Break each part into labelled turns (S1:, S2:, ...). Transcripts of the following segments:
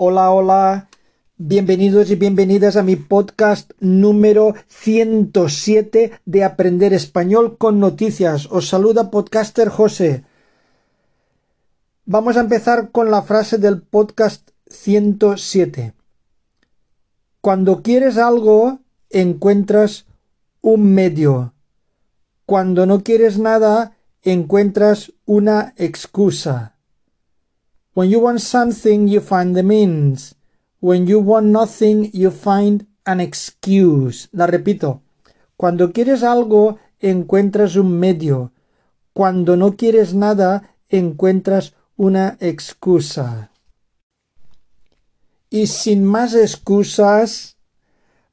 S1: Hola, hola. Bienvenidos y bienvenidas a mi podcast número 107 de Aprender Español con Noticias. Os saluda podcaster José. Vamos a empezar con la frase del podcast 107. Cuando quieres algo, encuentras un medio. Cuando no quieres nada, encuentras una excusa. When you want something, you find the means. When you want nothing, you find an excuse. La repito. Cuando quieres algo, encuentras un medio. Cuando no quieres nada, encuentras una excusa. Y sin más excusas,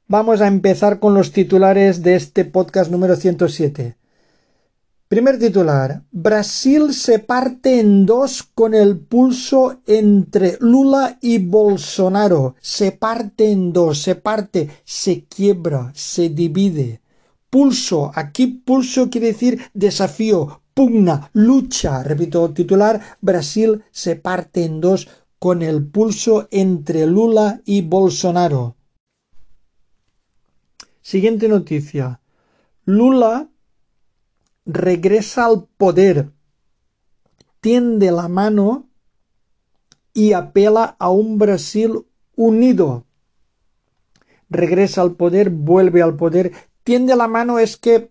S1: vamos a empezar con los titulares de este podcast número 107. Primer titular. Brasil se parte en dos con el pulso entre Lula y Bolsonaro. Se parte en dos, se parte, se quiebra, se divide. Pulso. Aquí pulso quiere decir desafío, pugna, lucha. Repito, titular. Brasil se parte en dos con el pulso entre Lula y Bolsonaro. Siguiente noticia. Lula regresa al poder, tiende la mano y apela a un Brasil unido. Regresa al poder, vuelve al poder, tiende la mano es que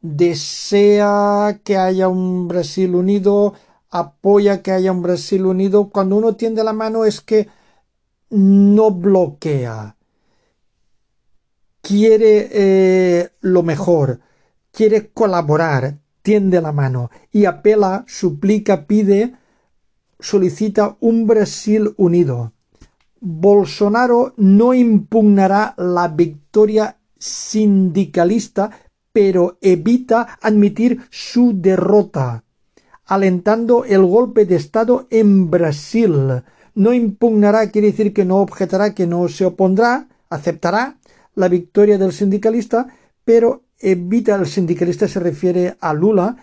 S1: desea que haya un Brasil unido, apoya que haya un Brasil unido. Cuando uno tiende la mano es que no bloquea, quiere eh, lo mejor quiere colaborar, tiende la mano y apela, suplica, pide, solicita un Brasil unido. Bolsonaro no impugnará la victoria sindicalista, pero evita admitir su derrota, alentando el golpe de Estado en Brasil. No impugnará quiere decir que no objetará, que no se opondrá, aceptará la victoria del sindicalista, pero evita, el sindicalista se refiere a Lula,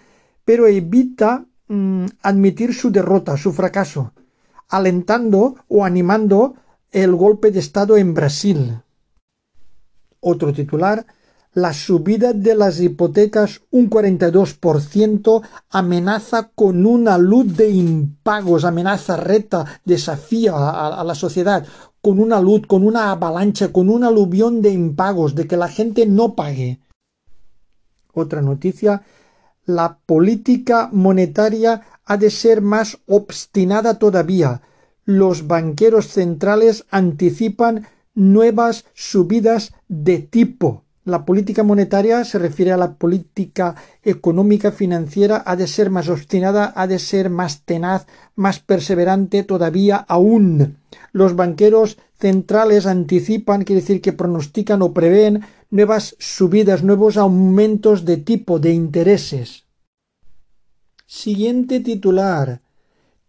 S1: pero evita mm, admitir su derrota, su fracaso, alentando o animando el golpe de Estado en Brasil. Otro titular, la subida de las hipotecas un 42% amenaza con una luz de impagos, amenaza, reta, desafía a, a, la sociedad, con una luz, con una avalancha, con un aluvión de impagos, de que la gente no pague. Otra noticia, la política monetaria ha de ser más obstinada todavía. Los banqueros centrales anticipan nuevas subidas de tipo. La política monetaria se refiere a la política económica financiera, ha de ser más obstinada, ha de ser más tenaz, más perseverante todavía aún. Los banqueros centrales anticipan, quiere decir que pronostican o prevén nuevas subidas, nuevos aumentos de tipo de intereses. Siguiente titular.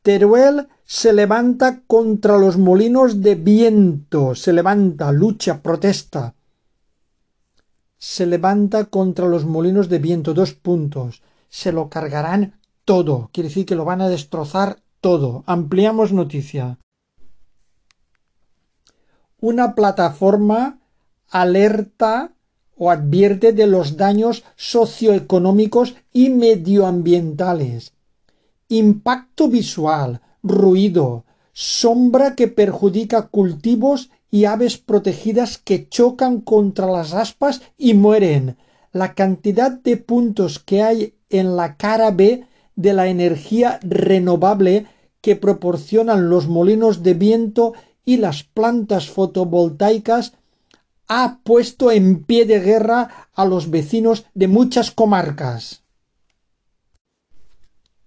S1: Teruel se levanta contra los molinos de viento, se levanta, lucha, protesta. Se levanta contra los molinos de viento, dos puntos. Se lo cargarán todo, quiere decir que lo van a destrozar todo. Ampliamos noticia. Una plataforma alerta o advierte de los daños socioeconómicos y medioambientales. Impacto visual, ruido, sombra que perjudica cultivos y aves protegidas que chocan contra las aspas y mueren. La cantidad de puntos que hay en la cara B de la energía renovable que proporcionan los molinos de viento y las plantas fotovoltaicas ha puesto en pie de guerra a los vecinos de muchas comarcas.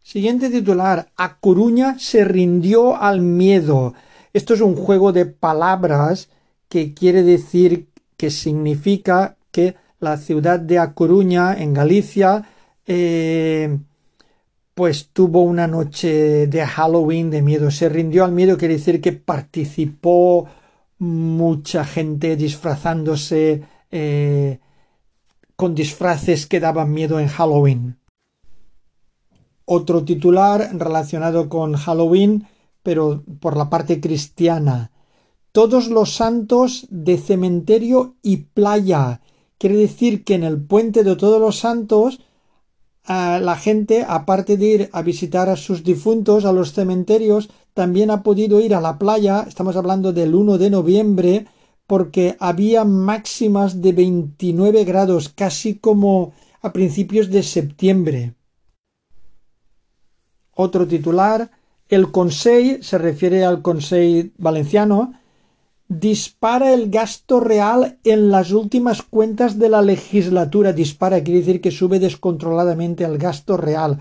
S1: Siguiente titular. A Coruña se rindió al miedo. Esto es un juego de palabras que quiere decir que significa que la ciudad de A Coruña, en Galicia, eh, pues tuvo una noche de Halloween de miedo. Se rindió al miedo quiere decir que participó mucha gente disfrazándose eh, con disfraces que daban miedo en Halloween. Otro titular relacionado con Halloween, pero por la parte cristiana. Todos los santos de cementerio y playa. Quiere decir que en el puente de todos los santos la gente, aparte de ir a visitar a sus difuntos, a los cementerios, también ha podido ir a la playa, estamos hablando del 1 de noviembre, porque había máximas de 29 grados, casi como a principios de septiembre. Otro titular, el Conseil, se refiere al Conseil valenciano, dispara el gasto real en las últimas cuentas de la legislatura. Dispara quiere decir que sube descontroladamente el gasto real.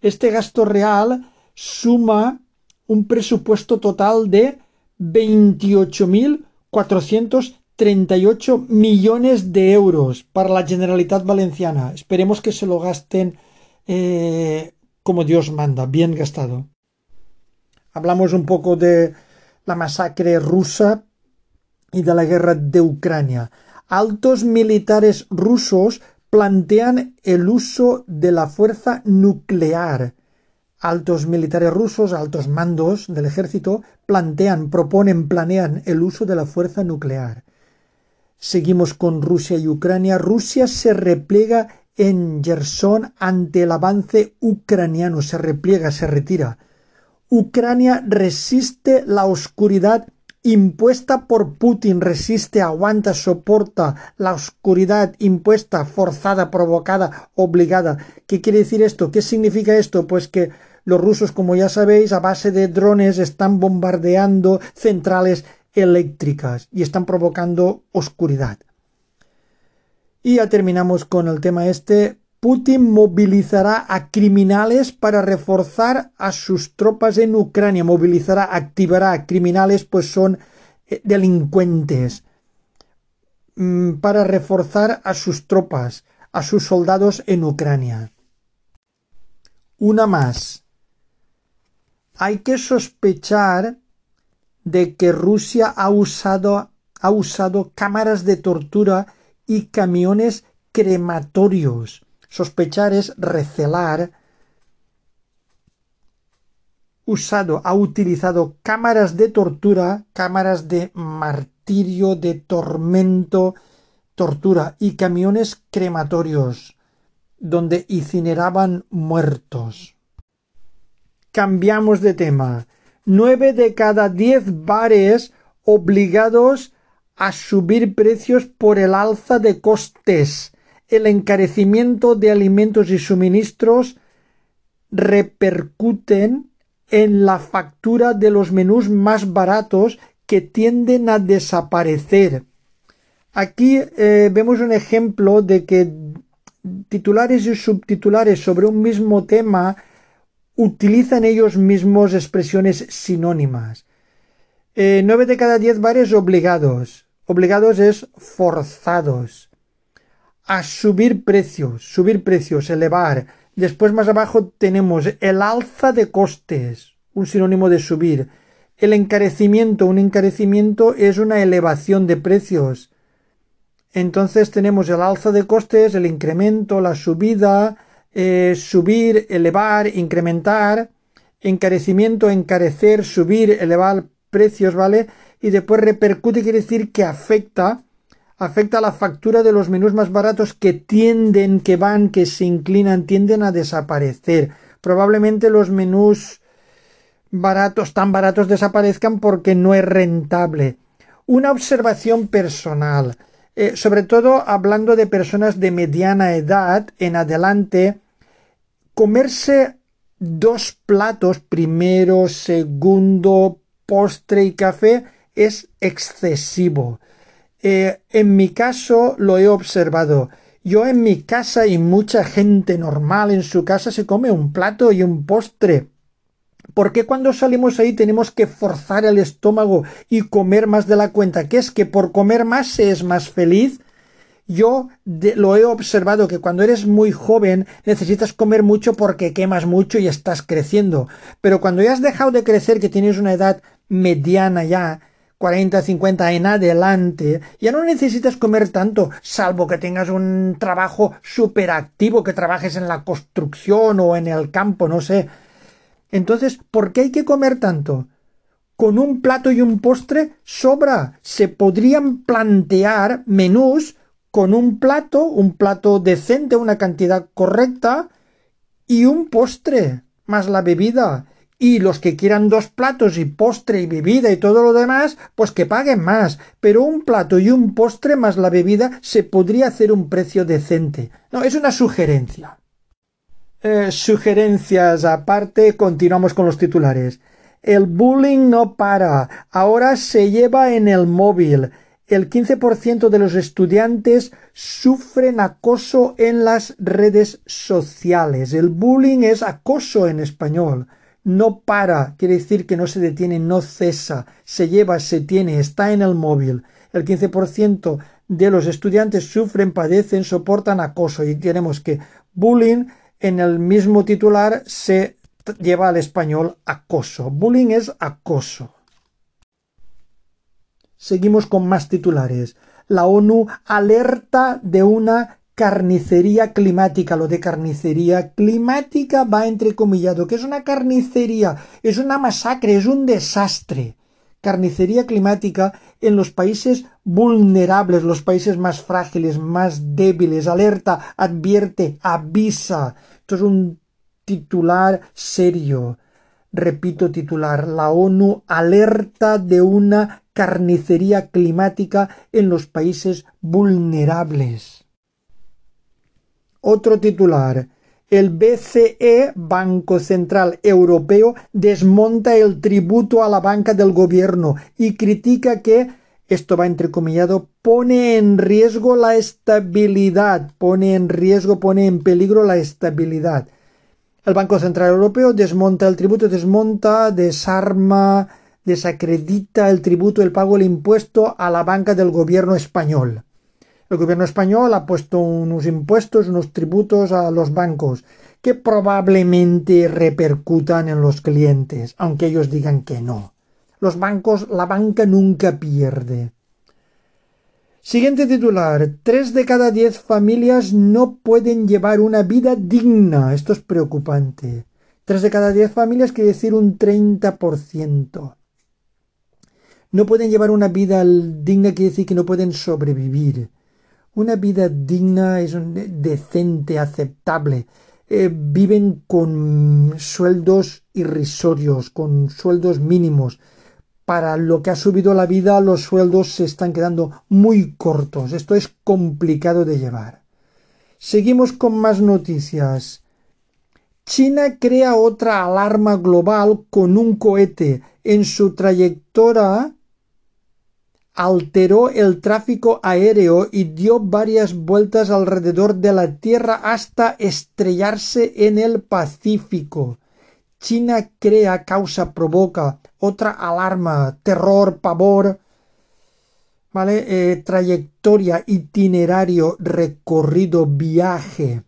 S1: Este gasto real suma un presupuesto total de 28.438 millones de euros para la Generalitat Valenciana. Esperemos que se lo gasten eh, como Dios manda, bien gastado. Hablamos un poco de la masacre rusa y de la guerra de Ucrania. Altos militares rusos plantean el uso de la fuerza nuclear. Altos militares rusos, altos mandos del ejército, plantean, proponen, planean el uso de la fuerza nuclear. Seguimos con Rusia y Ucrania. Rusia se repliega en Gerson ante el avance ucraniano, se repliega, se retira. Ucrania resiste la oscuridad impuesta por Putin, resiste, aguanta, soporta la oscuridad impuesta, forzada, provocada, obligada. ¿Qué quiere decir esto? ¿Qué significa esto? Pues que los rusos, como ya sabéis, a base de drones están bombardeando centrales eléctricas y están provocando oscuridad. Y ya terminamos con el tema este. Putin movilizará a criminales para reforzar a sus tropas en Ucrania. Movilizará, activará a criminales, pues son eh, delincuentes, mm, para reforzar a sus tropas, a sus soldados en Ucrania. Una más. Hay que sospechar de que Rusia ha usado, ha usado cámaras de tortura y camiones crematorios Sospechar es recelar. Usado, ha utilizado cámaras de tortura, cámaras de martirio, de tormento, tortura y camiones crematorios donde incineraban muertos. Cambiamos de tema. Nueve de cada diez bares obligados a subir precios por el alza de costes el encarecimiento de alimentos y suministros repercuten en la factura de los menús más baratos que tienden a desaparecer. Aquí eh, vemos un ejemplo de que titulares y subtitulares sobre un mismo tema utilizan ellos mismos expresiones sinónimas. Eh, nueve de cada diez bares obligados. Obligados es forzados a subir precios, subir precios, elevar. Después más abajo tenemos el alza de costes, un sinónimo de subir. El encarecimiento, un encarecimiento es una elevación de precios. Entonces tenemos el alza de costes, el incremento, la subida, eh, subir, elevar, incrementar, encarecimiento, encarecer, subir, elevar precios, ¿vale? Y después repercute, quiere decir que afecta afecta a la factura de los menús más baratos que tienden, que van, que se inclinan, tienden a desaparecer. Probablemente los menús baratos, tan baratos desaparezcan porque no es rentable. Una observación personal, eh, sobre todo hablando de personas de mediana edad en adelante, comerse dos platos, primero, segundo, postre y café, es excesivo. Eh, en mi caso lo he observado. Yo en mi casa y mucha gente normal en su casa se come un plato y un postre. ¿Por qué cuando salimos ahí tenemos que forzar el estómago y comer más de la cuenta? ¿Qué es que por comer más se es más feliz? Yo lo he observado que cuando eres muy joven necesitas comer mucho porque quemas mucho y estás creciendo. Pero cuando ya has dejado de crecer, que tienes una edad mediana ya, 40, 50 en adelante, ya no necesitas comer tanto, salvo que tengas un trabajo súper activo, que trabajes en la construcción o en el campo, no sé. Entonces, ¿por qué hay que comer tanto? con un plato y un postre sobra. Se podrían plantear menús con un plato, un plato decente, una cantidad correcta, y un postre, más la bebida. Y los que quieran dos platos y postre y bebida y todo lo demás, pues que paguen más. Pero un plato y un postre más la bebida se podría hacer un precio decente. No, es una sugerencia. Eh, sugerencias aparte, continuamos con los titulares. El bullying no para. Ahora se lleva en el móvil. El 15% de los estudiantes sufren acoso en las redes sociales. El bullying es acoso en español. No para, quiere decir que no se detiene, no cesa, se lleva, se tiene, está en el móvil. El 15% de los estudiantes sufren, padecen, soportan acoso y tenemos que bullying en el mismo titular se lleva al español acoso. Bullying es acoso. Seguimos con más titulares. La ONU alerta de una carnicería climática. Lo de carnicería climática va entrecomillado. ¿Qué es una carnicería? Es una masacre, es un desastre. Carnicería climática en los países vulnerables, los países más frágiles, más débiles. Alerta, advierte, avisa. Esto es un titular serio. Repito titular. La ONU alerta de una carnicería climática en los países vulnerables. Otro titular. El BCE, Banco Central Europeo, desmonta el tributo a la banca del gobierno y critica que, esto va entrecomillado, pone en riesgo la estabilidad, pone en riesgo, pone en peligro la estabilidad. El Banco Central Europeo desmonta el tributo, desmonta, desarma, desacredita el tributo, el pago, el impuesto a la banca del gobierno español. El gobierno español ha puesto unos impuestos, unos tributos a los bancos que probablemente repercutan en los clientes, aunque ellos digan que no. Los bancos, la banca nunca pierde. Siguiente titular. Tres de cada diez familias no pueden llevar una vida digna. Esto es preocupante. Tres de cada diez familias quiere decir un 30%. No pueden llevar una vida digna, quiere decir que no pueden sobrevivir. Una vida digna es decente, aceptable. Eh, viven con sueldos irrisorios, con sueldos mínimos para lo que ha subido la vida los sueldos se están quedando muy cortos. Esto es complicado de llevar. Seguimos con más noticias. China crea otra alarma global con un cohete. En su trayectoria alteró el tráfico aéreo y dio varias vueltas alrededor de la Tierra hasta estrellarse en el Pacífico. China crea, causa, provoca otra alarma, terror, pavor, ¿vale? Eh, trayectoria, itinerario, recorrido, viaje.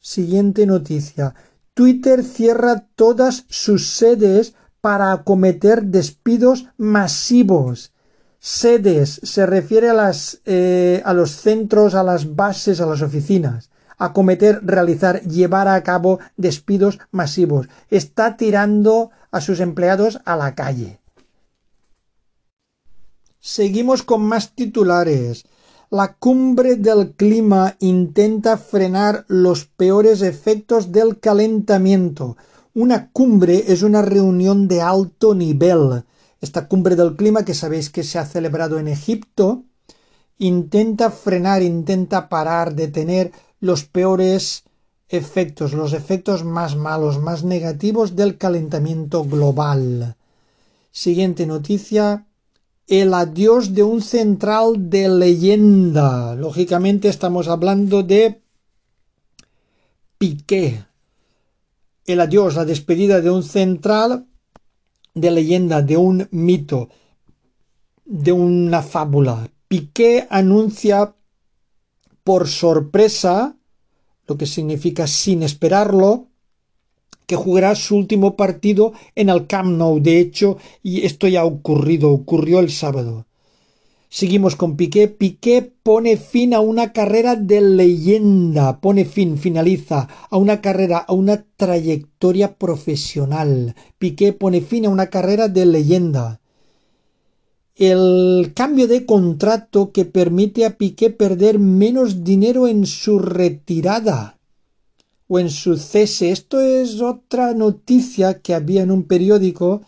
S1: Siguiente noticia. Twitter cierra todas sus sedes para acometer despidos masivos. Sedes se refiere a, las, eh, a los centros, a las bases, a las oficinas acometer, realizar, llevar a cabo despidos masivos. Está tirando a sus empleados a la calle. Seguimos con más titulares. La cumbre del clima intenta frenar los peores efectos del calentamiento. Una cumbre es una reunión de alto nivel. Esta cumbre del clima, que sabéis que se ha celebrado en Egipto, intenta frenar, intenta parar, detener los peores efectos, los efectos más malos, más negativos del calentamiento global. Siguiente noticia. El adiós de un central de leyenda. Lógicamente estamos hablando de Piqué. El adiós, la despedida de un central de leyenda, de un mito, de una fábula. Piqué anuncia por sorpresa, lo que significa sin esperarlo, que jugará su último partido en el Camp Nou. De hecho, y esto ya ha ocurrido, ocurrió el sábado. Seguimos con Piqué. Piqué pone fin a una carrera de leyenda, pone fin, finaliza a una carrera, a una trayectoria profesional. Piqué pone fin a una carrera de leyenda. El cambio de contrato que permite a Piqué perder menos dinero en su retirada o en su cese. Esto es otra noticia que había en un periódico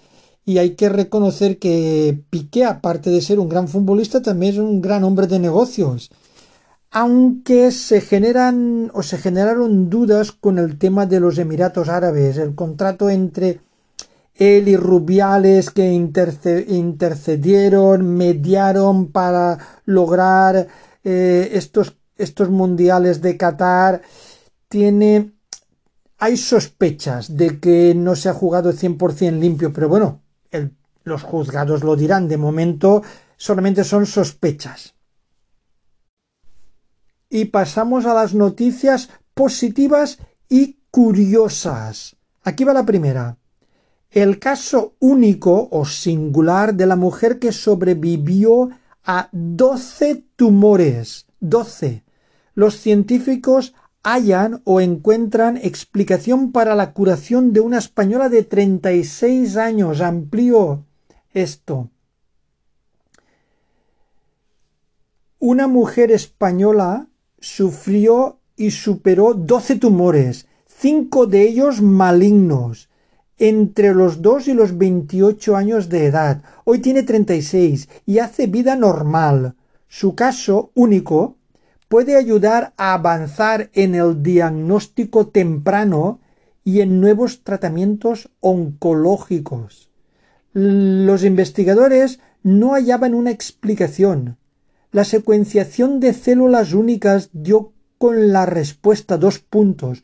S1: y hay que reconocer que Piqué, aparte de ser un gran futbolista, también es un gran hombre de negocios. Aunque se generan o se generaron dudas con el tema de los Emiratos Árabes, el contrato entre él y Rubiales que intercedieron, mediaron para lograr eh, estos, estos mundiales de Qatar, tiene hay sospechas de que no se ha jugado 100% limpio, pero bueno, los juzgados lo dirán. De momento solamente son sospechas. Y pasamos a las noticias positivas y curiosas. Aquí va la primera. El caso único o singular de la mujer que sobrevivió a 12 tumores. 12. Los científicos hallan o encuentran explicación para la curación de una española de 36 años. Amplío esto. Una mujer española sufrió y superó 12 tumores, cinco de ellos malignos, entre los 2 y los 28 años de edad. Hoy tiene 36 y hace vida normal. Su caso único puede ayudar a avanzar en el diagnóstico temprano y en nuevos tratamientos oncológicos. Los investigadores no hallaban una explicación. La secuenciación de células únicas dio con la respuesta dos puntos.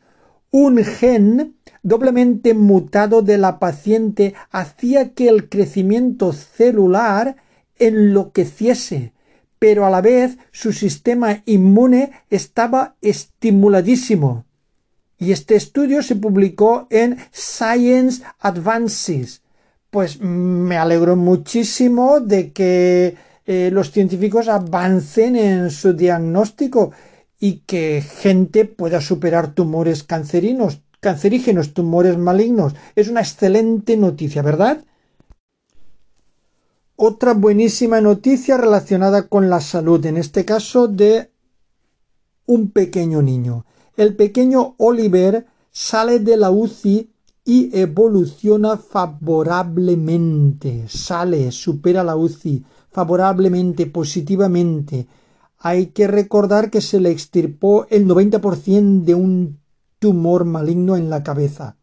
S1: Un gen doblemente mutado de la paciente hacía que el crecimiento celular enloqueciese, pero a la vez su sistema inmune estaba estimuladísimo. Y este estudio se publicó en Science Advances. Pues me alegro muchísimo de que eh, los científicos avancen en su diagnóstico y que gente pueda superar tumores cancerígenos, tumores malignos. Es una excelente noticia, ¿verdad? Otra buenísima noticia relacionada con la salud, en este caso de un pequeño niño. El pequeño Oliver sale de la UCI y evoluciona favorablemente, sale, supera la UCI favorablemente, positivamente. Hay que recordar que se le extirpó el 90% de un tumor maligno en la cabeza.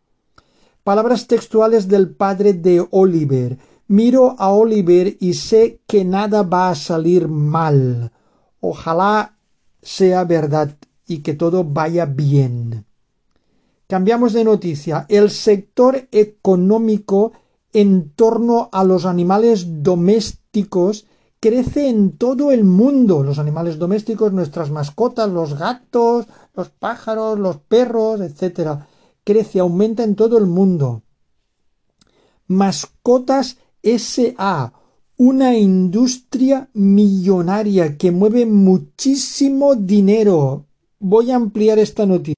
S1: Palabras textuales del padre de Oliver. Miro a Oliver y sé que nada va a salir mal. Ojalá sea verdad y que todo vaya bien. Cambiamos de noticia. El sector económico en torno a los animales domésticos crece en todo el mundo. Los animales domésticos, nuestras mascotas, los gatos, los pájaros, los perros, etc. Crece, aumenta en todo el mundo. Mascotas SA, una industria millonaria que mueve muchísimo dinero. Voy a ampliar esta noticia.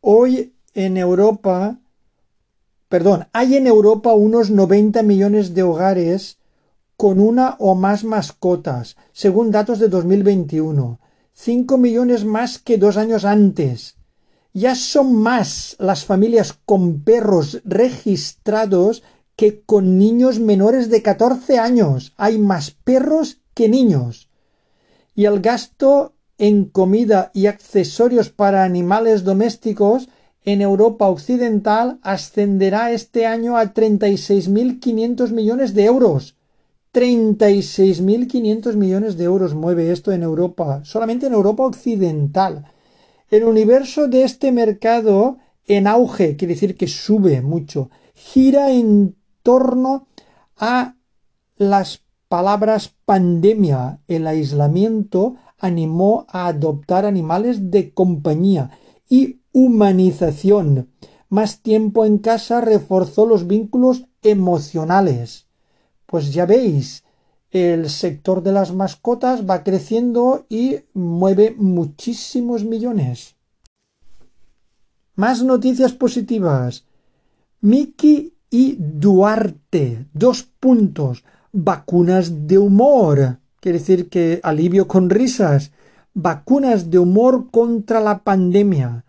S1: Hoy en Europa, perdón, hay en Europa unos 90 millones de hogares con una o más mascotas, según datos de 2021. 5 millones más que dos años antes ya son más las familias con perros registrados que con niños menores de 14 años. Hay más perros que niños. Y el gasto en comida y accesorios para animales domésticos en Europa Occidental ascenderá este año a 36.500 millones de euros. 36.500 millones de euros mueve esto en Europa, solamente en Europa Occidental. El universo de este mercado en auge, quiere decir que sube mucho, gira en torno a las palabras pandemia. El aislamiento animó a adoptar animales de compañía y humanización. Más tiempo en casa reforzó los vínculos emocionales. Pues ya veis, el sector de las mascotas va creciendo y mueve muchísimos millones. Más noticias positivas. Miki y Duarte. Dos puntos. Vacunas de humor. Quiere decir que alivio con risas. Vacunas de humor contra la pandemia.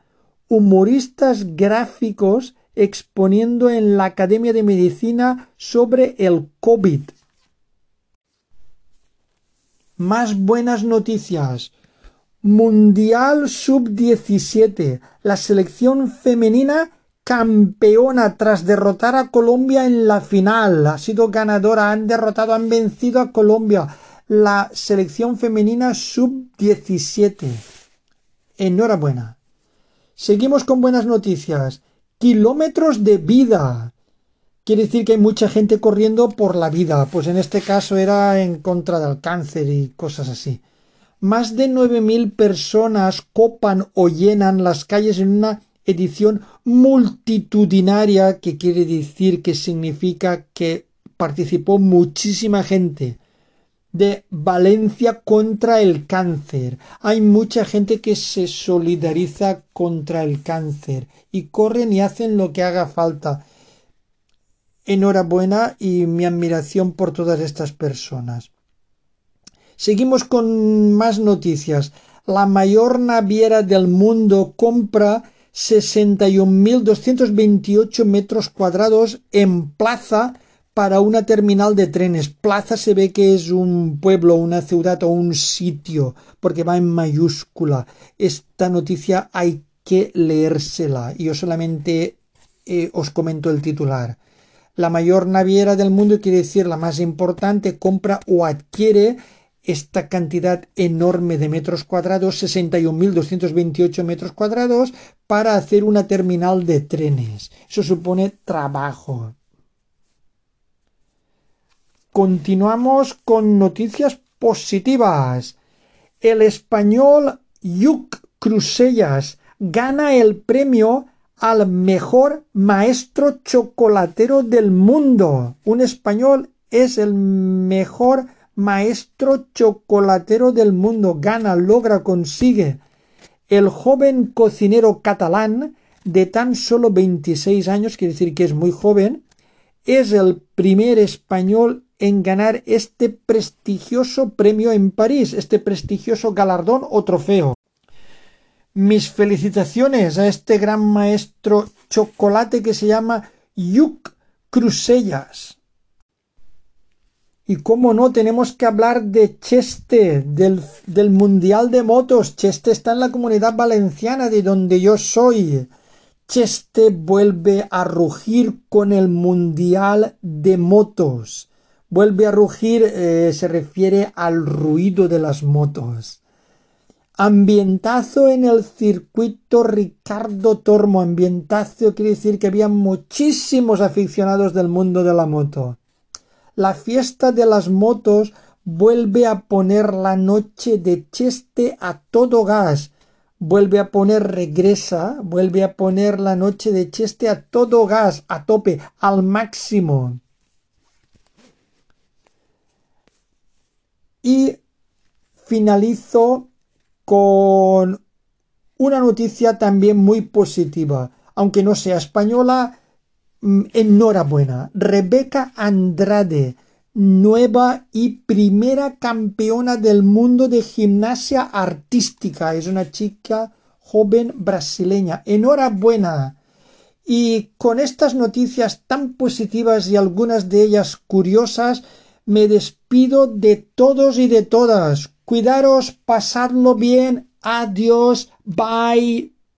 S1: Humoristas gráficos exponiendo en la Academia de Medicina sobre el COVID. Más buenas noticias. Mundial Sub-17. La selección femenina campeona tras derrotar a Colombia en la final. Ha sido ganadora, han derrotado, han vencido a Colombia. La selección femenina Sub-17. Enhorabuena. Seguimos con buenas noticias. Kilómetros de vida. Quiere decir que hay mucha gente corriendo por la vida. Pues en este caso era en contra del cáncer y cosas así. Más de 9.000 personas copan o llenan las calles en una edición multitudinaria que quiere decir que significa que participó muchísima gente de Valencia contra el cáncer. Hay mucha gente que se solidariza contra el cáncer y corren y hacen lo que haga falta. Enhorabuena y mi admiración por todas estas personas. Seguimos con más noticias. La mayor naviera del mundo compra 61.228 metros cuadrados en plaza para una terminal de trenes. Plaza se ve que es un pueblo, una ciudad o un sitio, porque va en mayúscula. Esta noticia hay que leérsela. Yo solamente eh, os comento el titular. La mayor naviera del mundo quiere decir la más importante, compra o adquiere esta cantidad enorme de metros cuadrados, 61.228 metros cuadrados, para hacer una terminal de trenes. Eso supone trabajo. Continuamos con noticias positivas. El español Yuk Crusellas gana el premio al mejor maestro chocolatero del mundo. Un español es el mejor maestro chocolatero del mundo, gana, logra, consigue. El joven cocinero catalán de tan solo 26 años, quiere decir que es muy joven, es el primer español en ganar este prestigioso premio en París, este prestigioso galardón o trofeo. Mis felicitaciones a este gran maestro chocolate que se llama Yuk Crusellas. Y cómo no, tenemos que hablar de Cheste, del, del, Mundial de Motos. Cheste está en la comunidad valenciana de donde yo soy. Cheste vuelve a rugir con el Mundial de Motos. Vuelve a rugir, eh, se refiere al ruido de las motos. Ambientazo en el circuito Ricardo Tormo. Ambientazo quiere decir que había muchísimos aficionados del mundo de la moto la fiesta de las motos vuelve a poner la noche de Cheste a todo gas. Vuelve a poner regresa, vuelve a poner la noche de Cheste a todo gas, a tope, al máximo. Y finalizo con una noticia también muy positiva. Aunque no sea española, Mm, enhorabuena. Rebeca Andrade, nueva y primera campeona del mundo de gimnasia artística. Es una chica joven brasileña. Enhorabuena. Y con estas noticias tan positivas y algunas de ellas curiosas, me despido de todos y de todas. Cuidaros, pasadlo bien. Adiós. Bye.